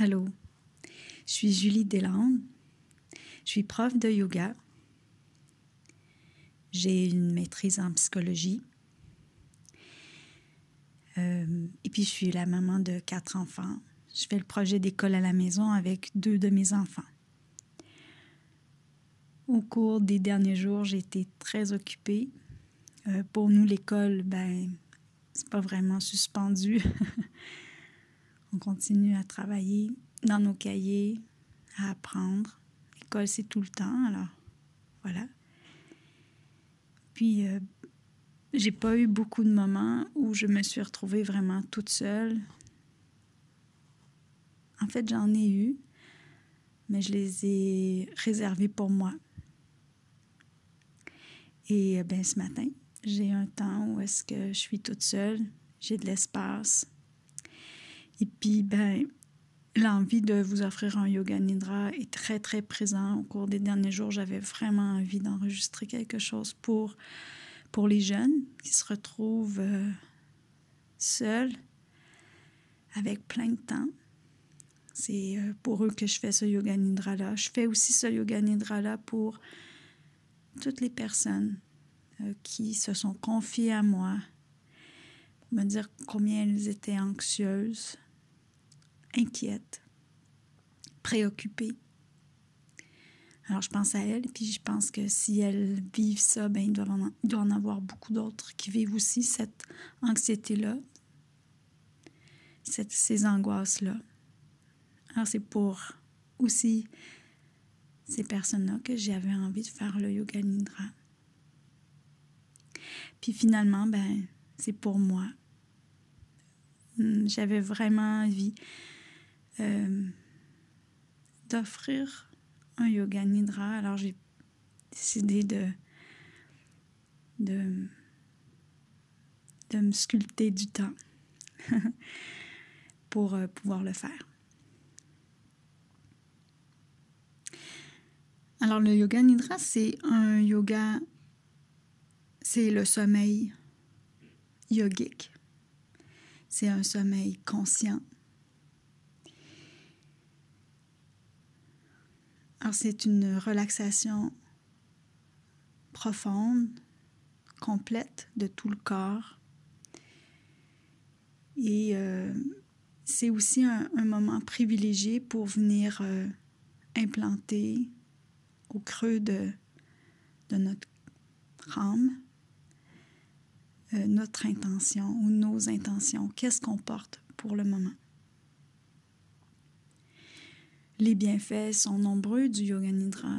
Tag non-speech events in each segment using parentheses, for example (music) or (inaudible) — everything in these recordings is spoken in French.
Allô, je suis Julie Deslandes. Je suis prof de yoga. J'ai une maîtrise en psychologie. Euh, et puis, je suis la maman de quatre enfants. Je fais le projet d'école à la maison avec deux de mes enfants. Au cours des derniers jours, j'ai été très occupée. Euh, pour nous, l'école, ben, c'est pas vraiment suspendu. (laughs) On continue à travailler dans nos cahiers, à apprendre. L'école, c'est tout le temps, alors voilà. Puis, euh, j'ai pas eu beaucoup de moments où je me suis retrouvée vraiment toute seule. En fait, j'en ai eu, mais je les ai réservés pour moi. Et euh, ben ce matin, j'ai un temps où est-ce que je suis toute seule, j'ai de l'espace, et puis, ben, l'envie de vous offrir un yoga nidra est très, très présent. Au cours des derniers jours, j'avais vraiment envie d'enregistrer quelque chose pour, pour les jeunes qui se retrouvent euh, seuls, avec plein de temps. C'est euh, pour eux que je fais ce yoga nidra-là. Je fais aussi ce yoga nidra-là pour toutes les personnes euh, qui se sont confiées à moi, pour me dire combien elles étaient anxieuses, inquiète, préoccupée. Alors, je pense à elle, puis je pense que si elles vivent ça, ben, il, doit en, il doit en avoir beaucoup d'autres qui vivent aussi cette anxiété-là, ces angoisses-là. Alors, c'est pour aussi ces personnes-là que j'avais envie de faire le yoga nidra. Puis finalement, ben, c'est pour moi. Hmm, j'avais vraiment envie euh, d'offrir un yoga nidra. Alors j'ai décidé de, me sculpter du temps (laughs) pour euh, pouvoir le faire. Alors le yoga nidra, c'est un yoga, c'est le sommeil yogique. C'est un sommeil conscient Alors, c'est une relaxation profonde, complète de tout le corps. Et euh, c'est aussi un, moment privilégié pour venir euh, implanter au creux de, notre âme euh, notre intention ou nos intentions. Qu'est-ce qu'on porte pour le moment? Les bienfaits sont nombreux du yoga nidra.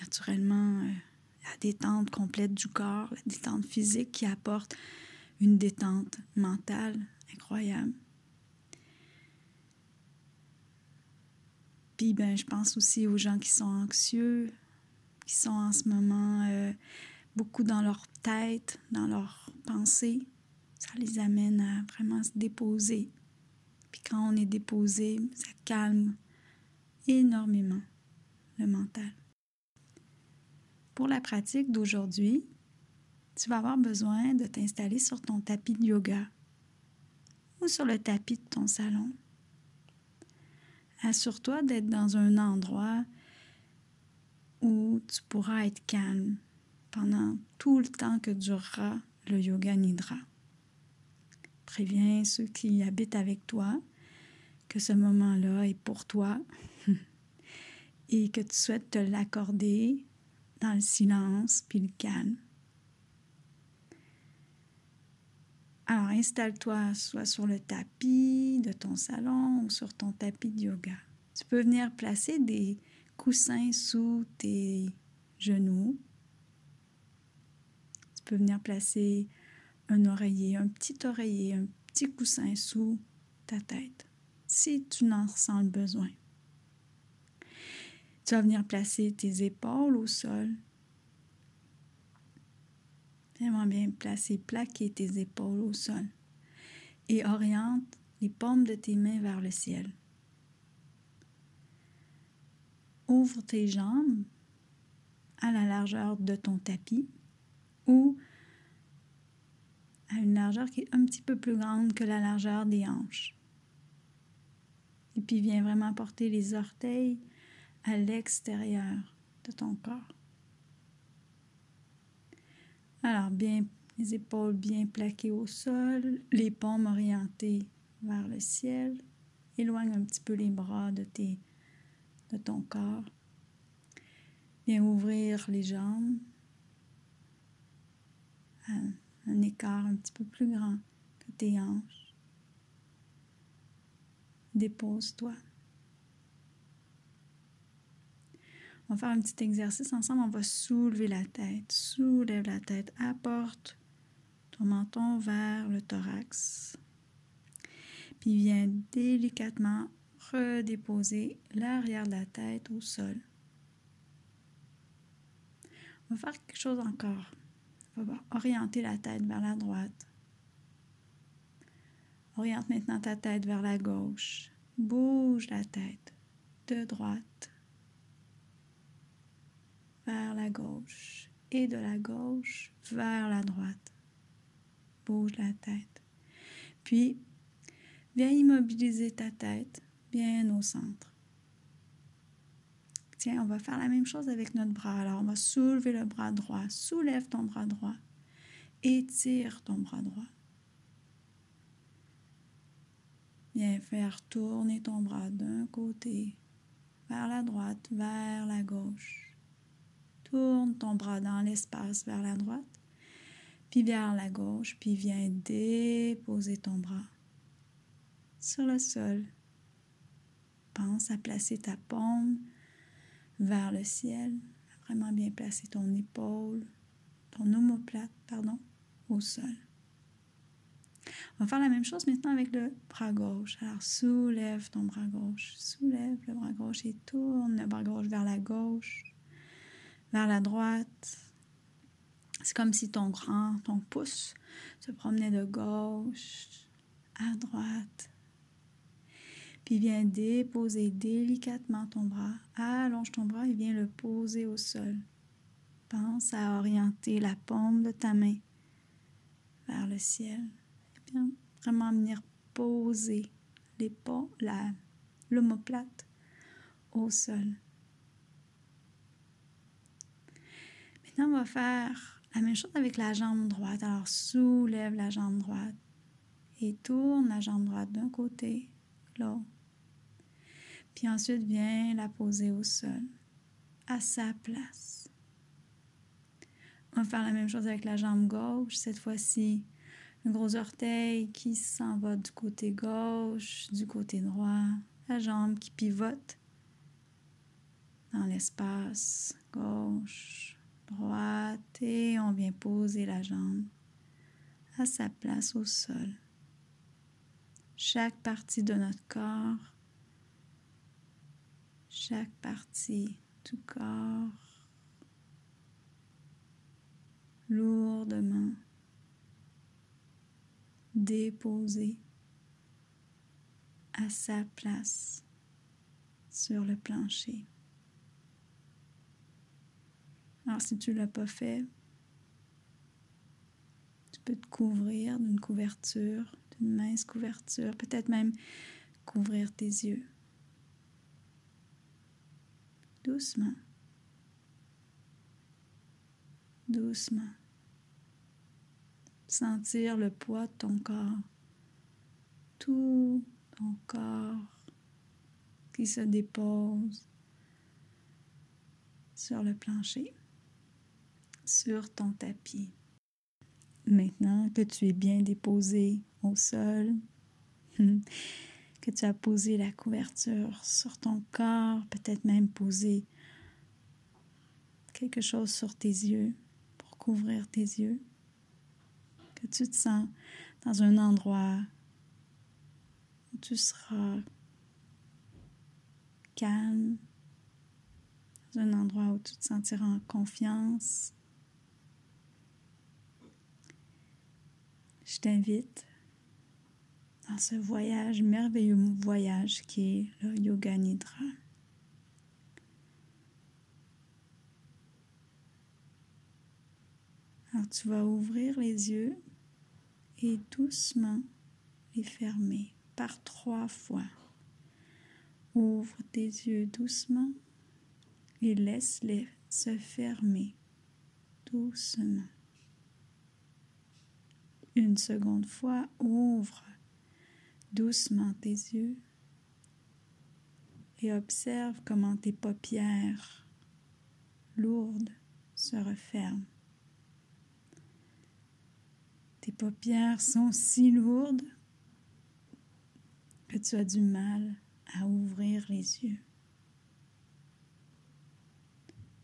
Naturellement, euh, la détente complète du corps, la détente physique qui apporte une détente mentale incroyable. Puis ben, je pense aussi aux gens qui sont anxieux, qui sont en ce moment euh, beaucoup dans leur tête, dans leurs pensées. Ça les amène à vraiment se déposer. Puis quand on est déposé, ça calme énormément le mental. Pour la pratique d'aujourd'hui, tu vas avoir besoin de t'installer sur ton tapis de yoga ou sur le tapis de ton salon. Assure-toi d'être dans un endroit où tu pourras être calme pendant tout le temps que durera le yoga nidra. Préviens ceux qui habitent avec toi que ce moment-là est pour toi (laughs) et que tu souhaites te l'accorder dans le silence puis le calme. Alors installe-toi soit sur le tapis de ton salon ou sur ton tapis de yoga. Tu peux venir placer des coussins sous tes genoux. Tu peux venir placer un oreiller, un petit oreiller, un petit coussin sous ta tête si tu n'en ressens le besoin. Tu vas venir placer tes épaules au sol. Vraiment bien placer, plaquer tes épaules au sol. Et oriente les paumes de tes mains vers le ciel. Ouvre tes jambes à la largeur de ton tapis ou à une largeur qui est un petit peu plus grande que la largeur des hanches Et puis viens vraiment porter les orteils à l'extérieur de ton corps. Alors, bien, les épaules bien plaquées au sol, les paumes orientées vers le ciel. Éloigne un petit peu les bras de, ton corps. Viens ouvrir les jambes un écart un petit peu plus grand que tes hanches. Dépose-toi. On va faire un petit exercice ensemble. On va soulever la tête. Soulève la tête. Apporte ton menton vers le thorax. Puis viens délicatement redéposer l'arrière de la tête au sol. On va faire quelque chose encore. On va orienter la tête vers la droite. Oriente maintenant ta tête vers la gauche. Bouge la tête de droite vers la gauche et de la gauche vers la droite. Bouge la tête. Puis, viens immobiliser ta tête bien au centre. Tiens, on va faire la même chose avec notre bras. Alors, on va soulever le bras droit. Soulève ton bras droit. Étire ton bras droit. Viens faire tourner ton bras d'un côté vers la droite, vers la gauche. Tourne ton bras dans l'espace vers la droite, puis vers la gauche, puis viens déposer ton bras sur le sol. Pense à placer ta paume vers le ciel, vraiment bien placer ton épaule, ton omoplate, pardon, au sol. On va faire la même chose maintenant avec le bras gauche. Alors soulève ton bras gauche, soulève le bras gauche et tourne le bras gauche vers la gauche, vers la droite. C'est comme si ton grand, ton pouce se promenait de gauche à droite. Puis viens déposer délicatement ton bras. Allonge ton bras et viens le poser au sol. Pense à orienter la paume de ta main vers le ciel. Vraiment venir poser les pas, l'omoplate au sol. Maintenant, on va faire la même chose avec la jambe droite. Alors, soulève la jambe droite et tourne la jambe droite d'un côté, l'autre. Puis ensuite, viens la poser au sol, à sa place. On va faire la même chose avec la jambe gauche. Cette fois-ci, gros orteil qui s'en va du côté gauche, du côté droit, la jambe qui pivote dans l'espace gauche, droite et on vient poser la jambe à sa place au sol. Chaque partie de notre corps, chaque partie du corps lourdement déposée à sa place sur le plancher. Alors si tu ne l'as pas fait, tu peux te couvrir d'une couverture, d'une mince couverture, peut-être même couvrir tes yeux. Doucement. Doucement. Sentir le poids de ton corps. Tout ton corps qui se dépose sur le plancher sur ton tapis. Maintenant que tu es bien déposé au sol, (laughs) que tu as posé la couverture sur ton corps, peut-être même posé quelque chose sur tes yeux pour couvrir tes yeux, tu te sens dans un endroit où tu seras calme, dans un endroit où tu te sentiras en confiance, je t'invite dans ce voyage, merveilleux voyage qui est le Yoga Nidra. Alors tu vas ouvrir les yeux et doucement les fermer par trois fois. Ouvre tes yeux doucement et laisse-les se fermer doucement. Une seconde fois, ouvre doucement tes yeux et observe comment tes paupières lourdes se referment. Tes paupières sont si lourdes que tu as du mal à ouvrir les yeux.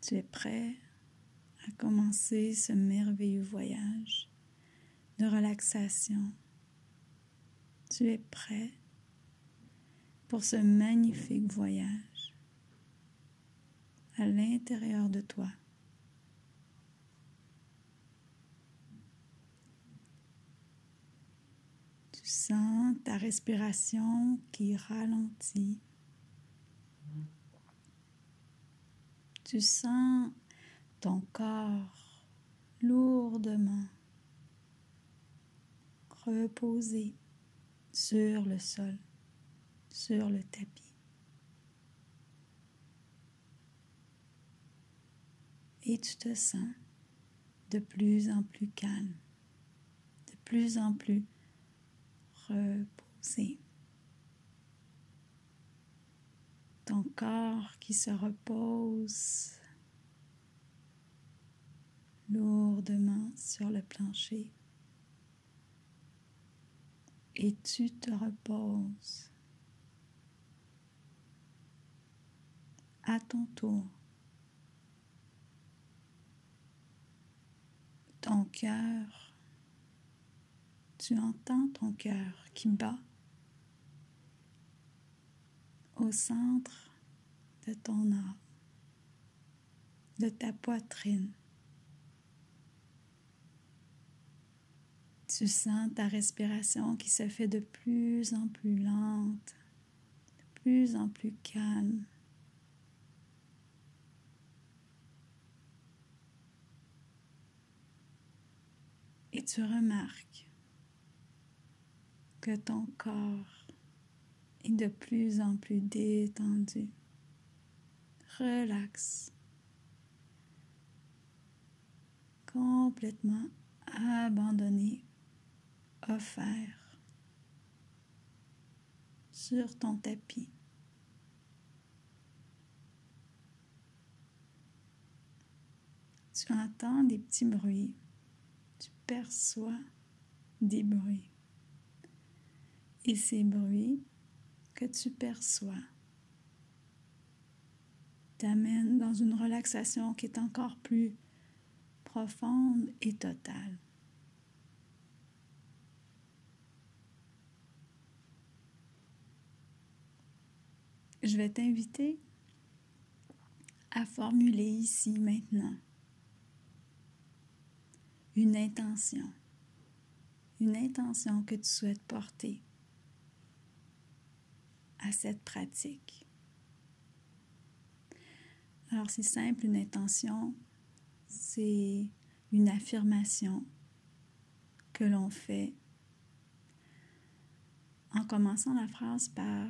Tu es prêt à commencer ce merveilleux voyage de relaxation. Tu es prêt pour ce magnifique voyage à l'intérieur de toi. Tu sens ta respiration qui ralentit. Tu sens ton corps lourdement reposé sur le sol, sur le tapis. Et tu te sens de plus en plus calme, de plus en plus reposé. Ton corps qui se repose lourdement sur le plancher et tu te reposes à ton tour. Ton cœur, tu entends ton cœur qui bat au centre de ton âme, de ta poitrine. Tu sens ta respiration qui se fait de plus en plus lente, de plus en plus calme. Et tu remarques que ton corps est de plus en plus détendu, relax, complètement abandonné offert sur ton tapis. Tu entends des petits bruits, tu perçois des bruits. Et ces bruits que tu perçois t'amènent dans une relaxation qui est encore plus profonde et totale. je vais t'inviter à formuler ici maintenant une intention, une intention que tu souhaites porter à cette pratique. Alors c'est simple, une intention, c'est une affirmation que l'on fait en commençant la phrase par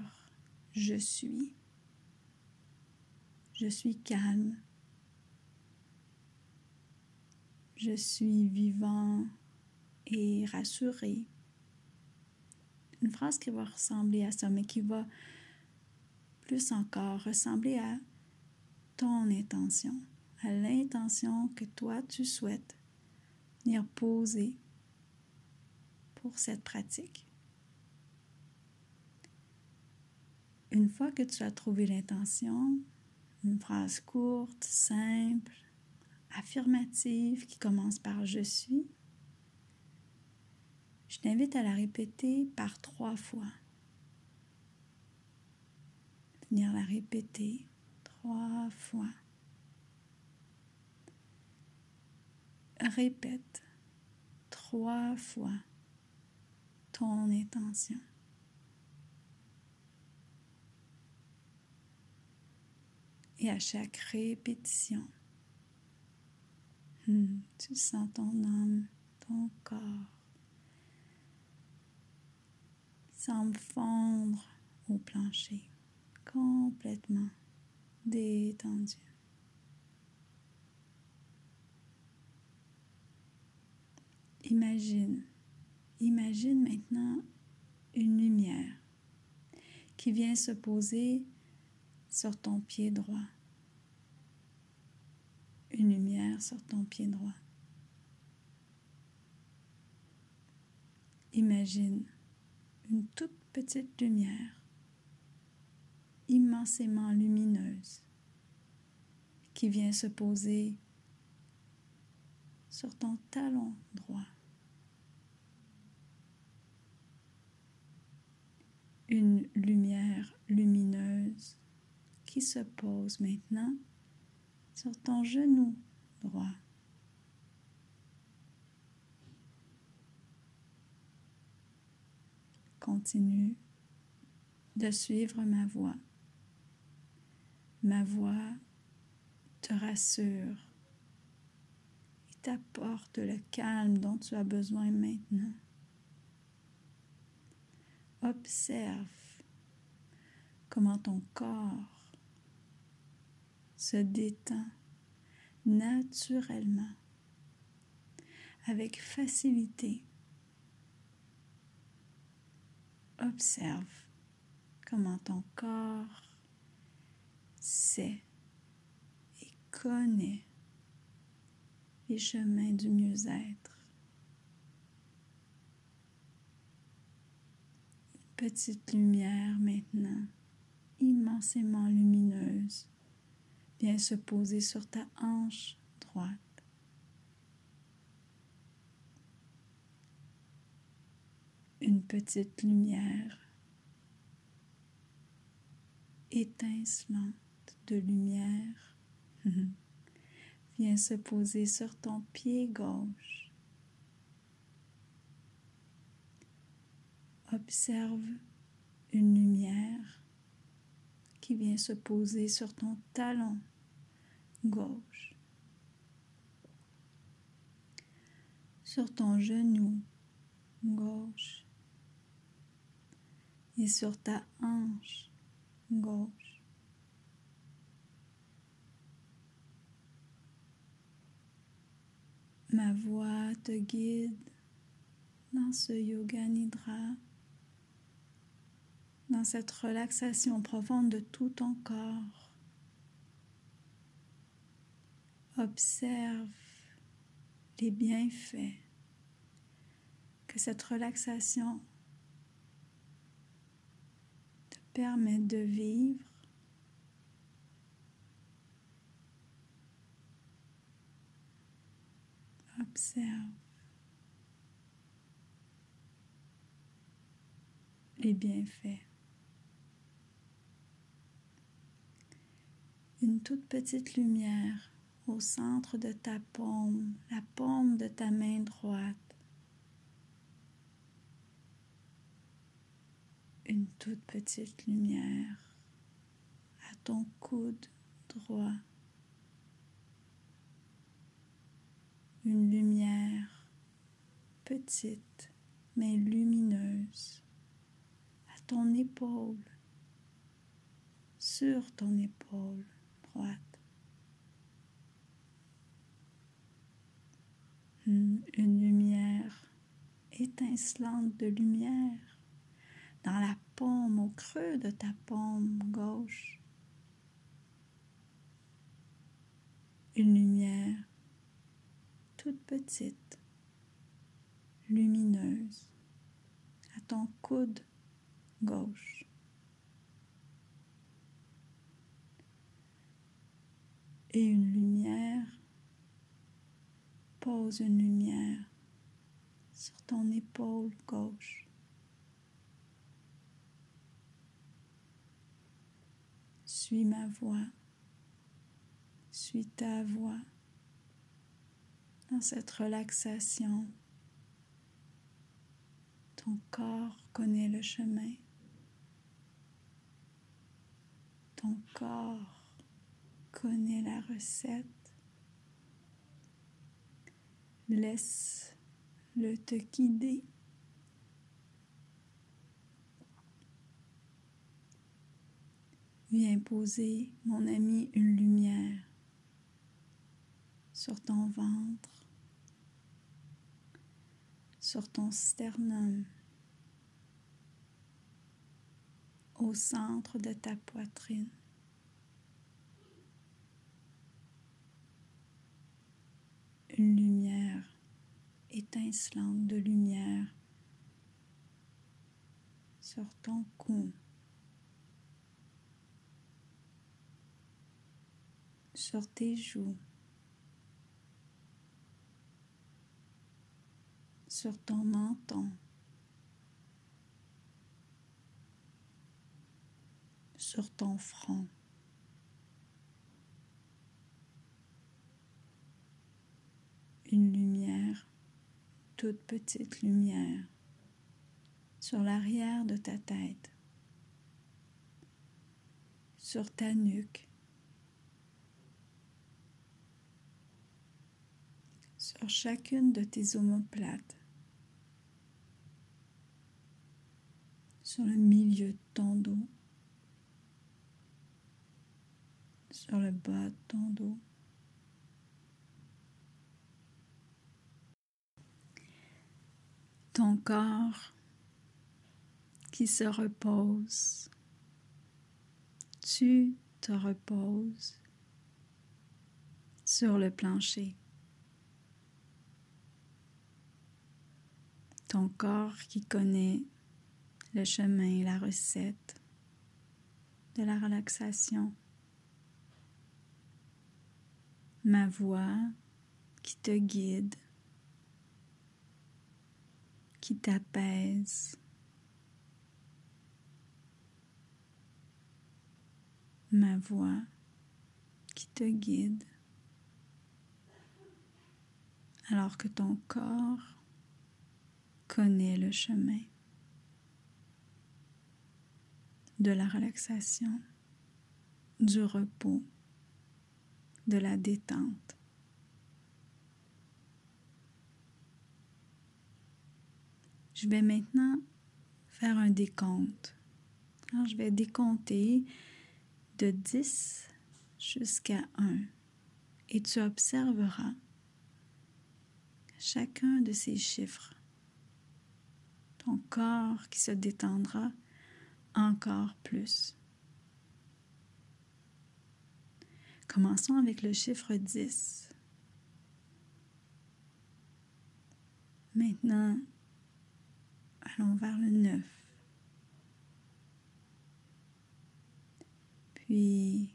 je suis. Je suis calme. Je suis vivant et rassuré. Une phrase qui va ressembler à ça, mais qui va plus encore ressembler à ton intention, à l'intention que toi tu souhaites venir poser pour cette pratique. Une fois que tu as trouvé l'intention, une phrase courte, simple, affirmative qui commence par je suis, je t'invite à la répéter par trois fois. Venir la répéter trois fois. Répète trois fois ton intention. Et à chaque répétition, hmm, tu sens ton âme, ton corps semble fondre au plancher, complètement détendu. Imagine, imagine maintenant une lumière qui vient se poser sur ton pied droit. Une lumière sur ton pied droit. Imagine une toute petite lumière immensément lumineuse qui vient se poser sur ton talon droit. Une lumière lumineuse qui se pose maintenant sur ton genou droit. Continue de suivre ma voix. Ma voix te rassure et t'apporte le calme dont tu as besoin maintenant. Observe comment ton corps se détend naturellement, avec facilité. Observe comment ton corps sait et connaît les chemins du mieux-être. Une petite lumière maintenant, immensément lumineuse, vient se poser sur ta hanche droite. Une petite lumière étincelante de lumière (laughs) vient se poser sur ton pied gauche. Observe une lumière qui vient se poser sur ton talon gauche. Sur ton genou gauche et sur ta hanche gauche. Ma voix te guide dans ce yoga nidra, dans cette relaxation profonde de tout ton corps. Observe les bienfaits que cette relaxation te permet de vivre Observe les bienfaits. Une toute petite lumière au centre de ta paume, la paume de ta main droite. Une toute petite lumière à ton coude droit. Une lumière petite mais lumineuse à ton épaule, sur ton épaule droite. une lumière étincelante de lumière dans la paume, au creux de ta paume gauche. Une lumière toute petite, lumineuse, à ton coude gauche. Et une lumière Pose une lumière sur ton épaule gauche. Suis ma voix, suis ta voix dans cette relaxation. Ton corps connaît le chemin. Ton corps connaît la recette. Laisse-le te guider. Viens poser, mon ami, une lumière sur ton ventre, sur ton sternum, au centre de ta poitrine. Une lumière étincelante de lumière sur ton cou. Sur tes joues, sur ton menton, sur ton front. Une lumière, toute petite lumière, sur l'arrière de ta tête, sur ta nuque, chacune de tes omoplates, sur le milieu de ton dos, sur le bas de ton dos. Ton corps qui se repose. Tu te reposes sur le plancher. Ton corps qui connaît le chemin, la recette de la relaxation. Ma voix qui te guide, qui t'apaise. Ma voix qui te guide alors que ton corps connaît le chemin de la relaxation, du repos, de la détente. Je vais maintenant faire un décompte. Je vais décompter de 10 jusqu'à 1 et tu observeras chacun de ces chiffres ton corps qui se détendra encore plus. Commençons avec le chiffre 10. Maintenant, allons vers le 9. Puis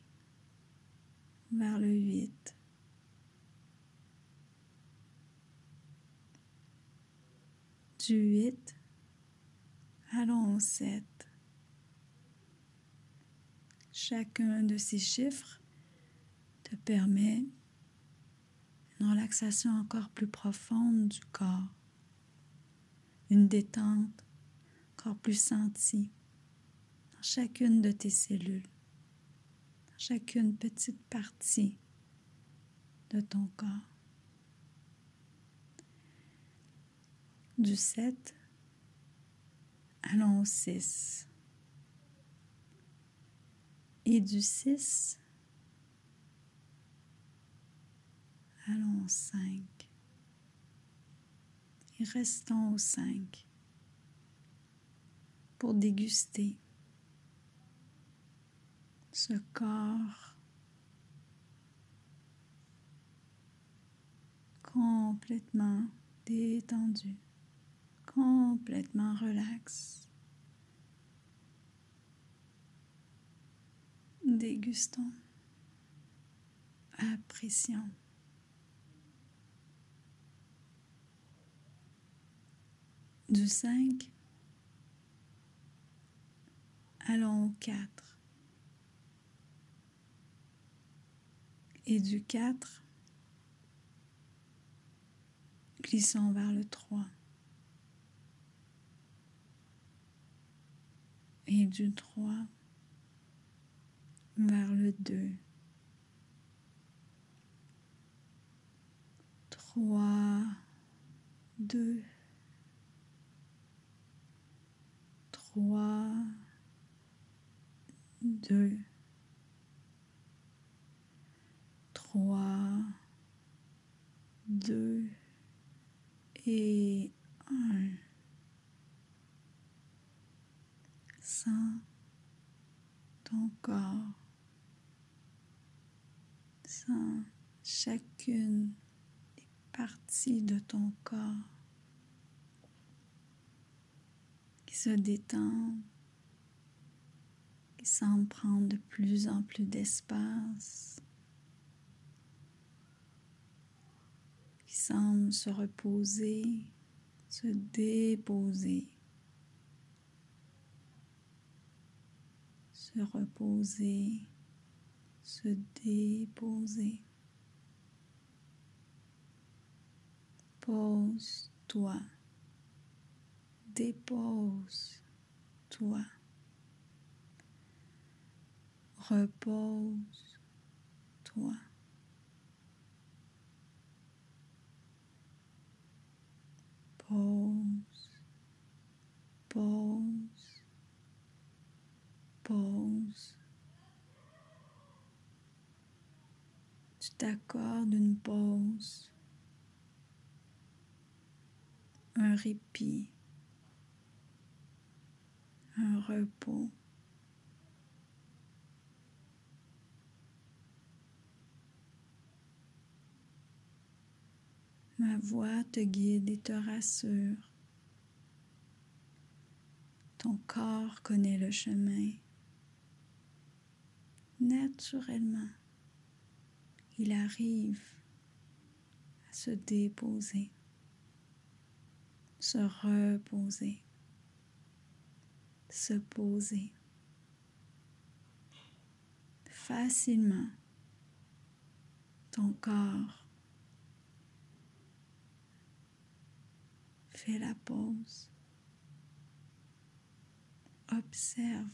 vers le 8. Du 8 Allons au 7. Chacun de ces chiffres te permet une relaxation encore plus profonde du corps, une détente encore plus sentie dans chacune de tes cellules, dans chacune petite partie de ton corps. Du 7 allons au 6. Et du 6, allons au 5. Et restons au 5 pour déguster ce corps complètement détendu complètement relax. Dégustons, apprécions. Du 5, allons au 4. Et du 4, glissons vers le 3. et du 3 vers le 2. 3, 2, 3, 2, 3, 2 et 1. Corps. Chacune des parties de ton corps qui se détendent, qui semblent prendre de plus en plus d'espace, qui semblent se reposer, se déposer. Se reposer, se déposer. Pose-toi, dépose-toi, repose-toi. Pose, pose, pause. Tu t'accordes une pause, un répit, un repos. Ma voix te guide et te rassure. Ton corps connaît le chemin naturellement, il arrive à se déposer, se reposer, se poser facilement. Ton corps fait la pause. Observe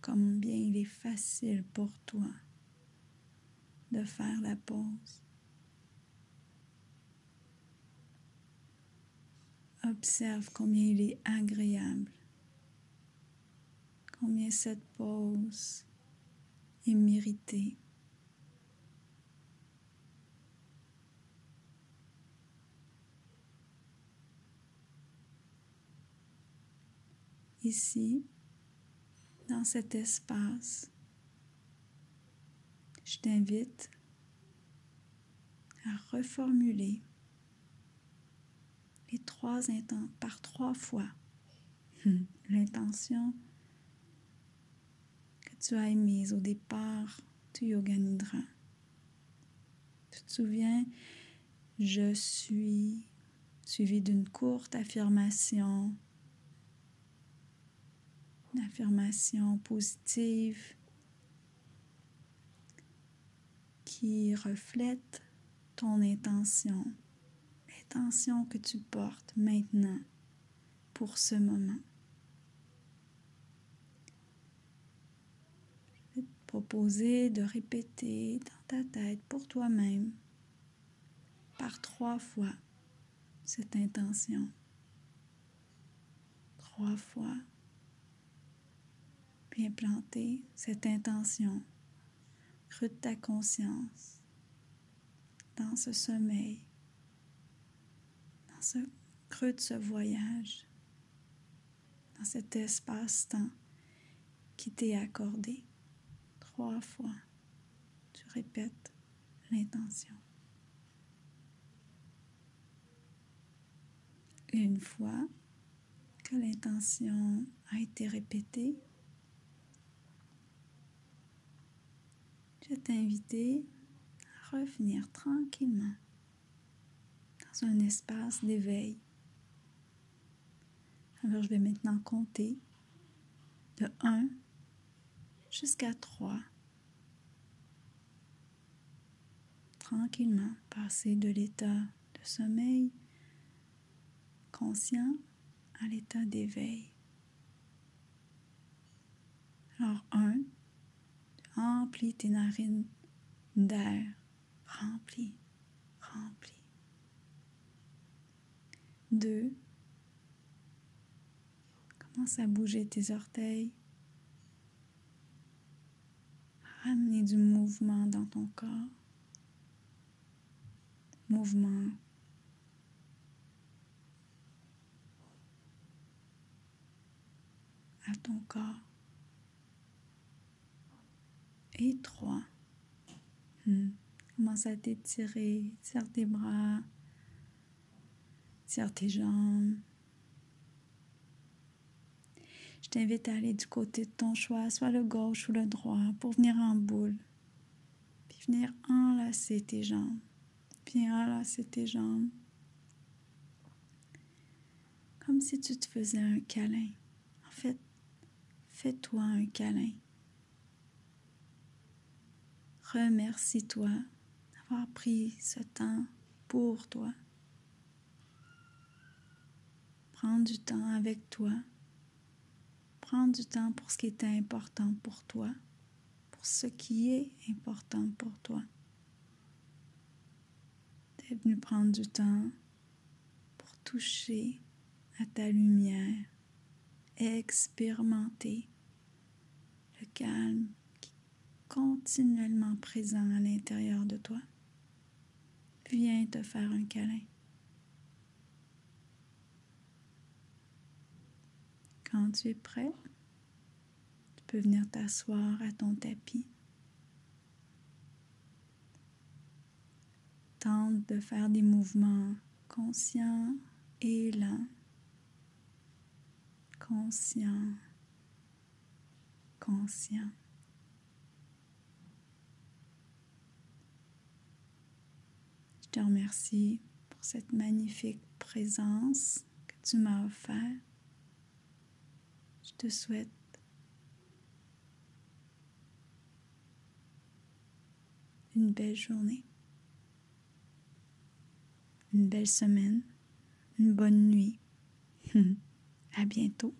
combien il est facile pour toi de faire la pause. Observe combien il est agréable, combien cette pause est méritée. Ici, dans cet espace, je t'invite à reformuler les trois par trois fois (laughs) l'intention que tu as émise au départ du Yoga Nidra. Tu te souviens, je suis suivi d'une courte affirmation une affirmation positive qui reflète ton intention, l'intention que tu portes maintenant pour ce moment. Je te proposer de répéter dans ta tête pour toi-même par trois fois cette intention. Trois fois implanter cette intention, de ta conscience, dans ce sommeil, dans ce creux de ce voyage, dans cet espace-temps qui t'est accordé. Trois fois, tu répètes l'intention. Une fois que l'intention a été répétée, je t'inviter à revenir tranquillement dans un espace d'éveil. Alors je vais maintenant compter de 1 jusqu'à 3. Tranquillement passer de l'état de sommeil conscient à l'état d'éveil. Alors 1, Remplis tes narines d'air. Remplis, remplis. Deux. Commence à bouger tes orteils. Ramener du mouvement dans ton corps. Mouvement à ton corps. Et trois. Hmm. Commence à t'étirer, tire tes bras, tire tes jambes. Je t'invite à aller du côté de ton choix, soit le gauche ou le droit, pour venir en boule. Puis venir enlacer tes jambes. Puis enlacer tes jambes. Comme si tu te faisais un câlin. En fait, fais-toi un câlin. Remercie-toi d'avoir pris ce temps pour toi. Prends du temps avec toi. Prends du temps pour ce qui est important pour toi, pour ce qui est important pour toi. Tu es venu prendre du temps pour toucher à ta lumière, expérimenter le calme continuellement présent à l'intérieur de toi. Viens te faire un câlin. Quand tu es prêt, tu peux venir t'asseoir à ton tapis. Tente de faire des mouvements conscients et lents. Conscient, conscient. Te remercie pour cette magnifique présence que tu m'as offerte. Je te souhaite une belle journée, une belle semaine, une bonne nuit. (laughs) à bientôt.